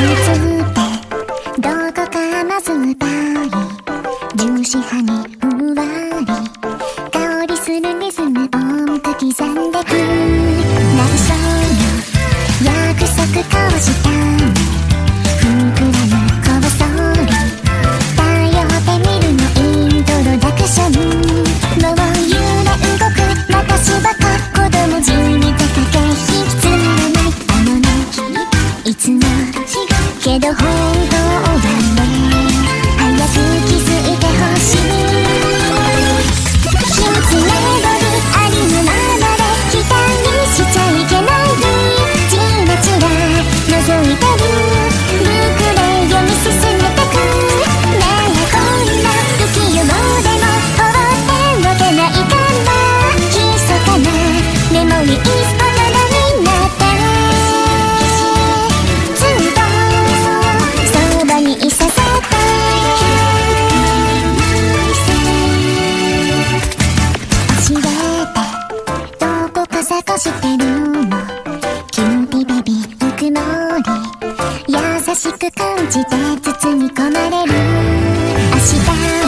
どこかまずっぱい重視派にふんわり香りするリズム音符刻んでく。内緒の約束交わしたけど本当は包み込まれる明日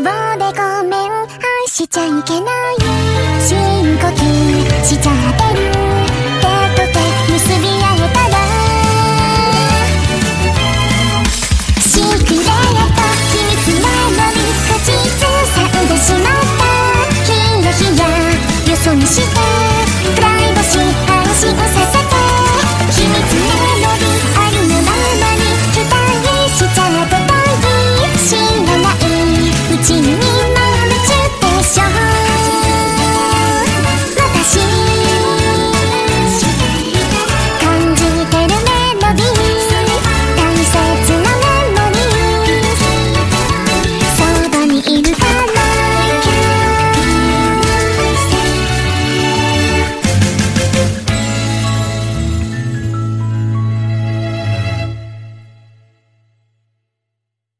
秒でごめん。愛しちゃいけない。